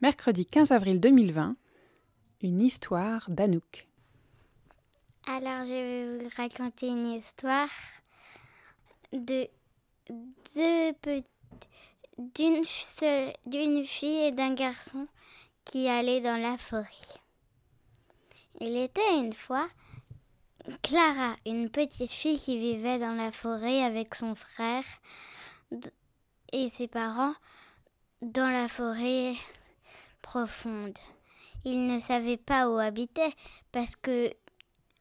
Mercredi 15 avril 2020, une histoire d'Anouk. Alors, je vais vous raconter une histoire de deux d'une d'une fille et d'un garçon qui allaient dans la forêt. Il était une fois Clara, une petite fille qui vivait dans la forêt avec son frère et ses parents dans la forêt profonde. Ils ne savaient pas où habiter parce que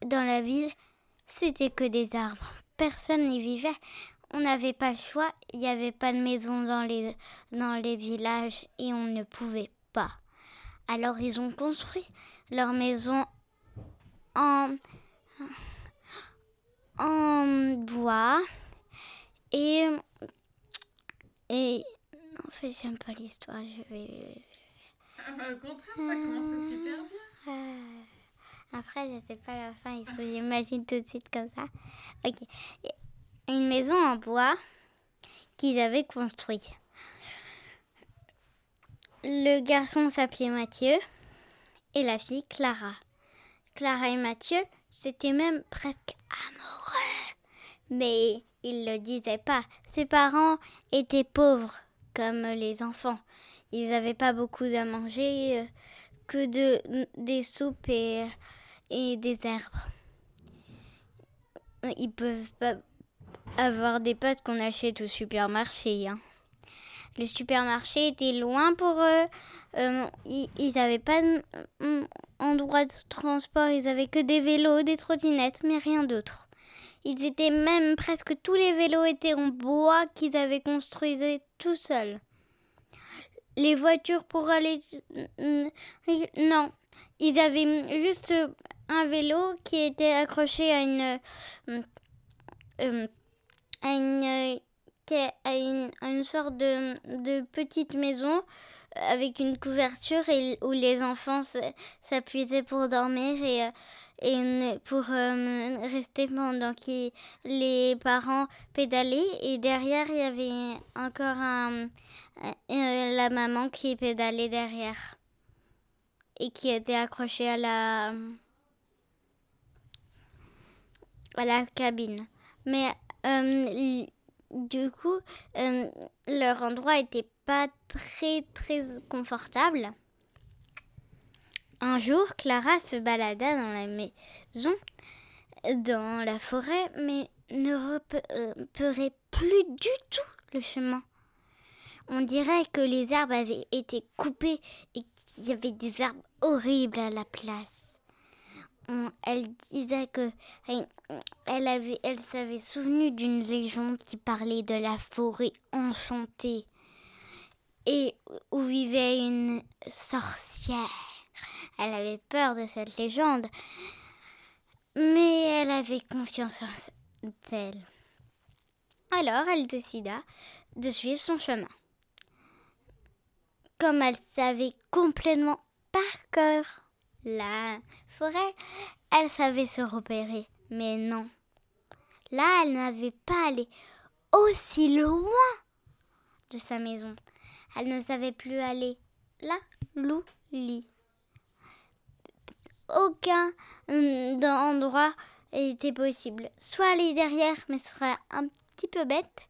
dans la ville, c'était que des arbres. Personne n'y vivait. On n'avait pas le choix. Il n'y avait pas de maison dans les, villages et on ne pouvait pas. Alors ils ont construit leur maison en, en bois et, et en fait j'aime pas l'histoire, je vais bah, au contraire, ça super bien. Euh, après, je sais pas la fin, il faut que j'imagine tout de suite comme ça. Ok. Une maison en bois qu'ils avaient construite. Le garçon s'appelait Mathieu et la fille Clara. Clara et Mathieu, c'était même presque amoureux. Mais ils ne le disaient pas. Ses parents étaient pauvres, comme les enfants ils n'avaient pas beaucoup à manger, euh, que de, des soupes et, des herbes. Ils peuvent pas avoir des pâtes qu'on achète au supermarché. Hein. Le supermarché était loin pour eux. Euh, ils n'avaient pas d'endroit de transport. Ils avaient que des vélos, des trottinettes, mais rien d'autre. Ils étaient même presque tous les vélos étaient en bois qu'ils avaient construits tout seuls les voitures pour aller... Non, ils avaient juste un vélo qui était accroché à une... Euh, à une, à une, une sorte de, de, petite maison avec une couverture et, où les enfants s'appuyaient pour dormir et, et pour euh, rester pendant que les parents pédalaient. Et derrière, il y avait encore un, euh, la maman qui pédalait derrière et qui était accrochée à la à la cabine. Mais euh, du coup, euh, leur endroit était pas très très confortable. Un jour, Clara se balada dans la maison, dans la forêt, mais ne repérait plus du tout le chemin. On dirait que les arbres avaient été coupés et qu'il y avait des arbres horribles à la place. elle disait que elle, avait, elle s'avait souvenu d'une légende qui parlait de la forêt enchantée et où vivait une sorcière. Elle avait peur de cette légende, mais elle avait confiance en elle. Alors elle décida de suivre son chemin comme elle savait complètement par cœur la forêt, elle savait se repérer. Mais non. Là, elle n'avait pas allé aussi loin de sa maison. Elle ne savait plus aller là, lit. Aucun hum, endroit était possible. Soit aller derrière, mais ce serait un petit peu bête.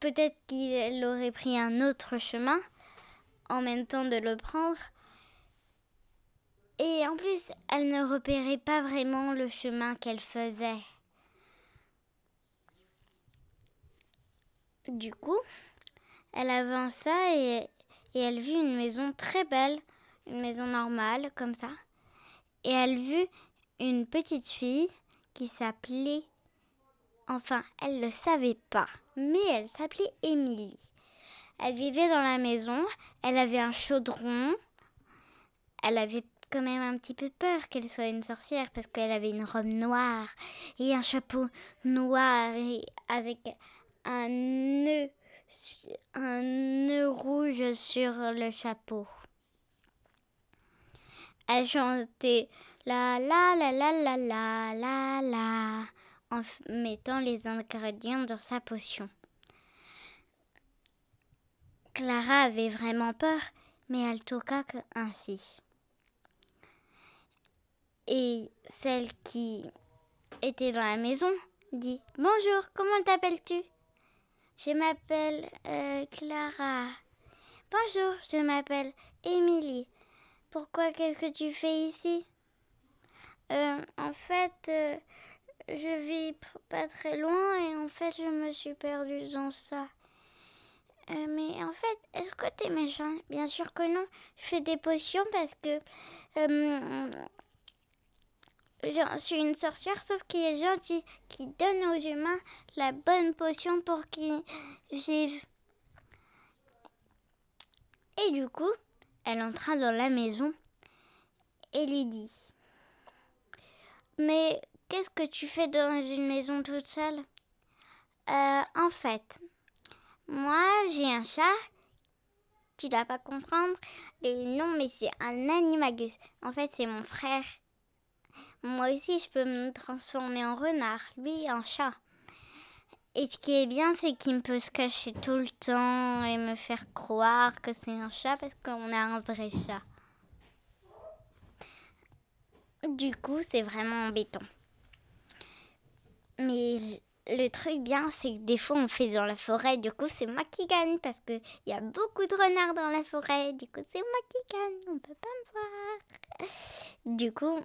Peut-être qu'il aurait pris un autre chemin en même temps de le prendre. Et en plus, elle ne repérait pas vraiment le chemin qu'elle faisait. Du coup, elle avança et, et elle vit une maison très belle, une maison normale comme ça. Et elle vit une petite fille qui s'appelait, enfin, elle ne le savait pas, mais elle s'appelait Émilie. Elle vivait dans la maison, elle avait un chaudron, elle avait quand même un petit peu peur qu'elle soit une sorcière parce qu'elle avait une robe noire et un chapeau noir avec un nœud, un nœud rouge sur le chapeau. Elle chantait la la la la la la la la en mettant les ingrédients dans sa potion. Clara avait vraiment peur, mais elle toqua ainsi. Et celle qui était dans la maison dit Bonjour, comment t'appelles-tu? Je m'appelle euh, Clara. Bonjour, je m'appelle Émilie. Pourquoi qu'est-ce que tu fais ici? Euh, En fait, euh, je vis pas très loin et en fait, je me suis perdue dans ça. mais en fait, est-ce que t'es méchant? Bien sûr que non. Je fais des potions parce que je suis une sorcière, sauf qui est gentille, qui donne aux humains la bonne potion pour qu'ils vivent. Et du coup, elle entra dans la maison et lui dit Mais qu'est-ce que tu fais dans une maison toute seule? Euh, En fait, moi j'ai un chat. Tu dois pas comprendre non, mais c'est un animagus. En fait, c'est mon frère. Moi aussi, je peux me transformer en renard, lui en chat. Et ce qui est bien, c'est qu'il peut se cacher tout le temps et me faire croire que c'est un chat parce qu'on a un vrai chat. Du coup, c'est vraiment embêtant. Mais le truc bien, c'est que des fois, on fait dans la forêt. Du coup, c'est moi qui gagne parce qu'il y a beaucoup de renards dans la forêt. Du coup, c'est moi qui gagne. On peut pas me voir. Du coup,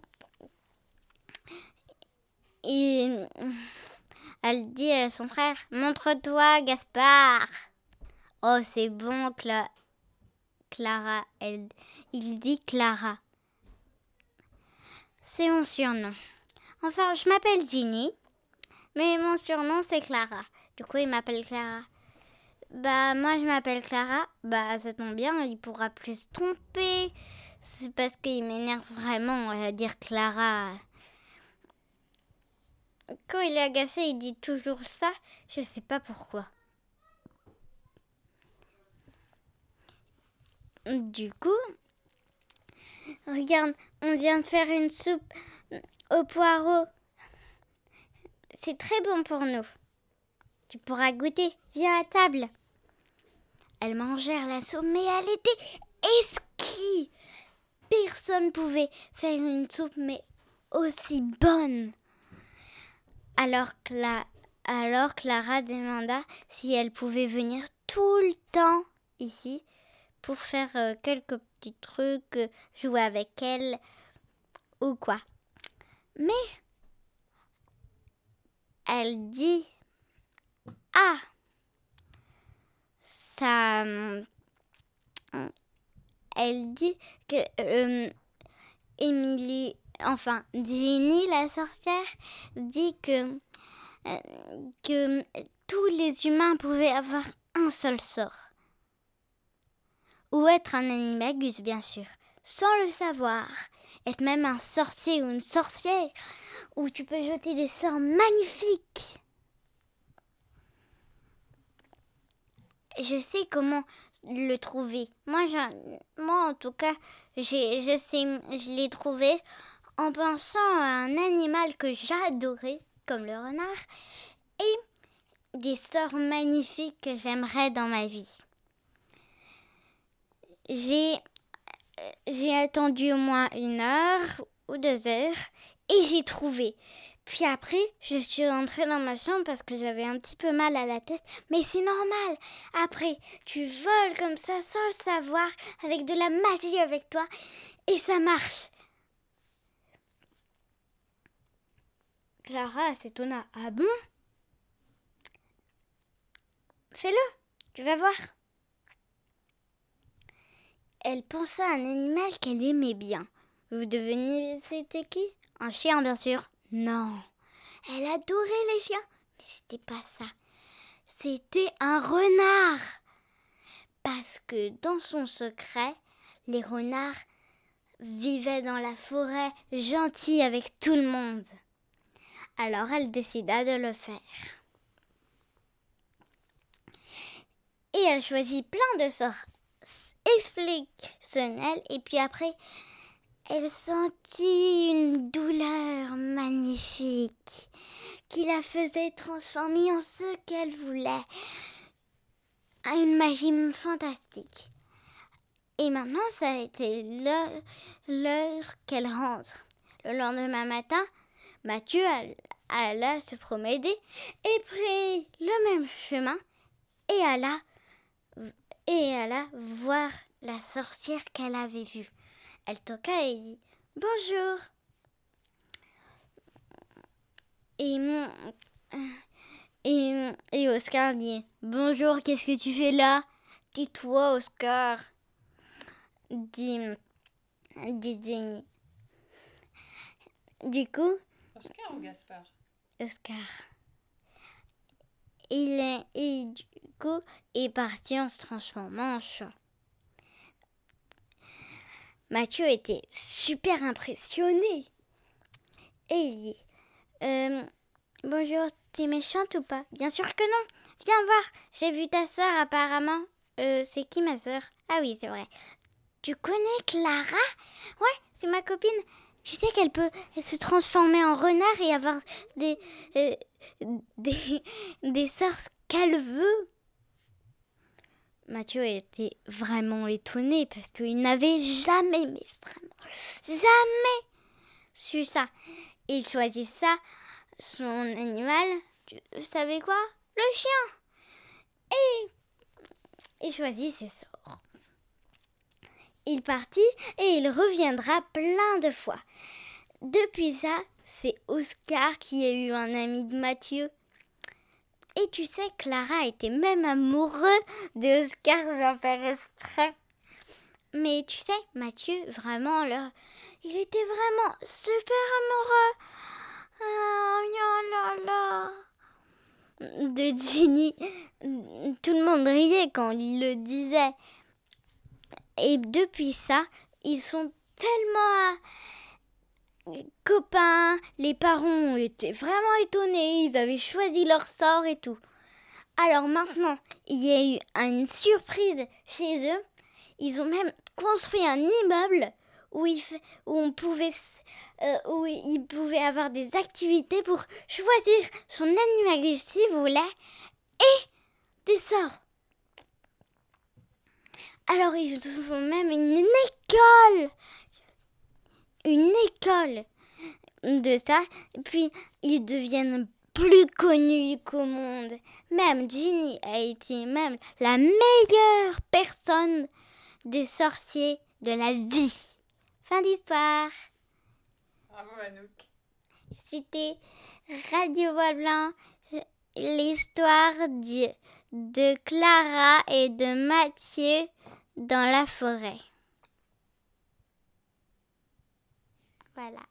et elle dit à son frère Montre-toi, Gaspard. Oh, c'est bon, Clara. Il dit Clara. C'est mon surnom. Enfin, je m'appelle Ginny, mais mon surnom c'est Clara. Du coup, il m'appelle Clara. Bah, moi je m'appelle Clara. Bah, ça tombe bien, il pourra plus se tromper. C'est parce qu'il m'énerve vraiment à dire Clara quand il est agacé, il dit toujours ça. Je sais pas pourquoi. Du coup, regarde, on vient de faire une soupe au poireau. C'est très bon pour nous. Tu pourras goûter. Viens à table. Elles mangèrent la soupe, mais elle était esquisse. Personne pouvait faire une soupe, mais aussi bonne. Alors, Clara demanda si elle pouvait venir tout le temps ici pour faire euh, quelques petits trucs, euh, jouer avec elle ou quoi. Mais elle dit Ah ça elle dit que euh, Émilie enfin, Ginny, la sorcière, dit que, euh, que tous les humains pouvaient avoir un seul sort. Ou être un animagus, bien sûr, sans le savoir. Être même un sorcier ou une sorcière, où tu peux jeter des sorts magnifiques. Je sais comment le trouver. Moi, moi en tout cas, je sais, je l'ai trouvé en pensant à un animal que j'adorais, comme le renard, et des sorts magnifiques que j'aimerais dans ma vie. J'ai, attendu au moins une heure ou deux heures et j'ai trouvé. Puis après, je suis rentrée dans ma chambre parce que j'avais un petit peu mal à la tête. Mais c'est normal. Après, tu voles comme ça sans le savoir, avec de la magie avec toi. Et ça marche. Clara s'étonna. Ah bon? Fais-le, tu vas voir. Elle pensa à un animal qu'elle aimait bien. Vous devenez c'était qui? Un chien, bien sûr. Non. Elle adorait les chiens. Mais c'était pas ça. C'était un renard. Parce que dans son secret, les renards vivaient dans la forêt gentils avec tout le monde. Alors elle décida de le faire. Et elle choisit plein de sorts exceptionnels et puis après elle sentit une douleur magnifique qui la faisait transformer en ce qu'elle voulait. Une magie fantastique. Et maintenant, ça a été l'heure qu'elle rentre. Le lendemain matin, Mathieu alla se promener et prit le même chemin et alla, et alla voir la sorcière qu'elle avait vue. Elle toqua et dit Bonjour. Et, et, et Oscar dit Bonjour, qu'est-ce que tu fais là? Tais-toi, Oscar. Dit, dit, dit. Du coup. Oscar ou Gaspard? Oscar. Il est, du coup, est parti en se transformant en chat. Mathieu était super impressionné. Et il dit euh, Bonjour, tu es méchante ou pas? Bien sûr que non. Viens voir, j'ai vu ta sœur apparemment. Euh, c'est qui ma sœur? Ah oui, c'est vrai. Tu connais Clara? Ouais, c'est ma copine. Tu sais qu'elle peut se transformer en renard et avoir des, euh, des, des sorts qu'elle veut. Mathieu était vraiment étonné parce qu'il n'avait jamais, mais vraiment, jamais su ça. Il choisit ça, son animal, vous savez quoi? Le chien. Et il choisit ses sorts. Il partit et il reviendra plein de fois. Depuis ça, c'est Oscar qui a eu un ami de Mathieu. Et tu sais, Clara était même amoureux de Oscar sans faire. Mais tu sais, Mathieu, vraiment, il était vraiment super amoureux. Oh, là, là. De Ginny. Tout le monde riait quand il le disait. Et depuis ça, ils sont tellement copains. Les parents étaient vraiment étonnés. Ils avaient choisi leur sort et tout. Alors maintenant, il y a eu une surprise chez eux. Ils ont même construit un immeuble où, où on pouvait euh, où ils pouvaient avoir des activités pour choisir son animal s'il voulait et des sorts. Alors ils font même une école une école de ça. Et puis, ils deviennent plus connus qu'au monde. Même Ginny a été même la meilleure personne des sorciers de la vie. Fin d'histoire. Bravo Anouk. C'était Radio Voix Blanc, l'histoire de Clara et de Mathieu dans la forêt. Voilà.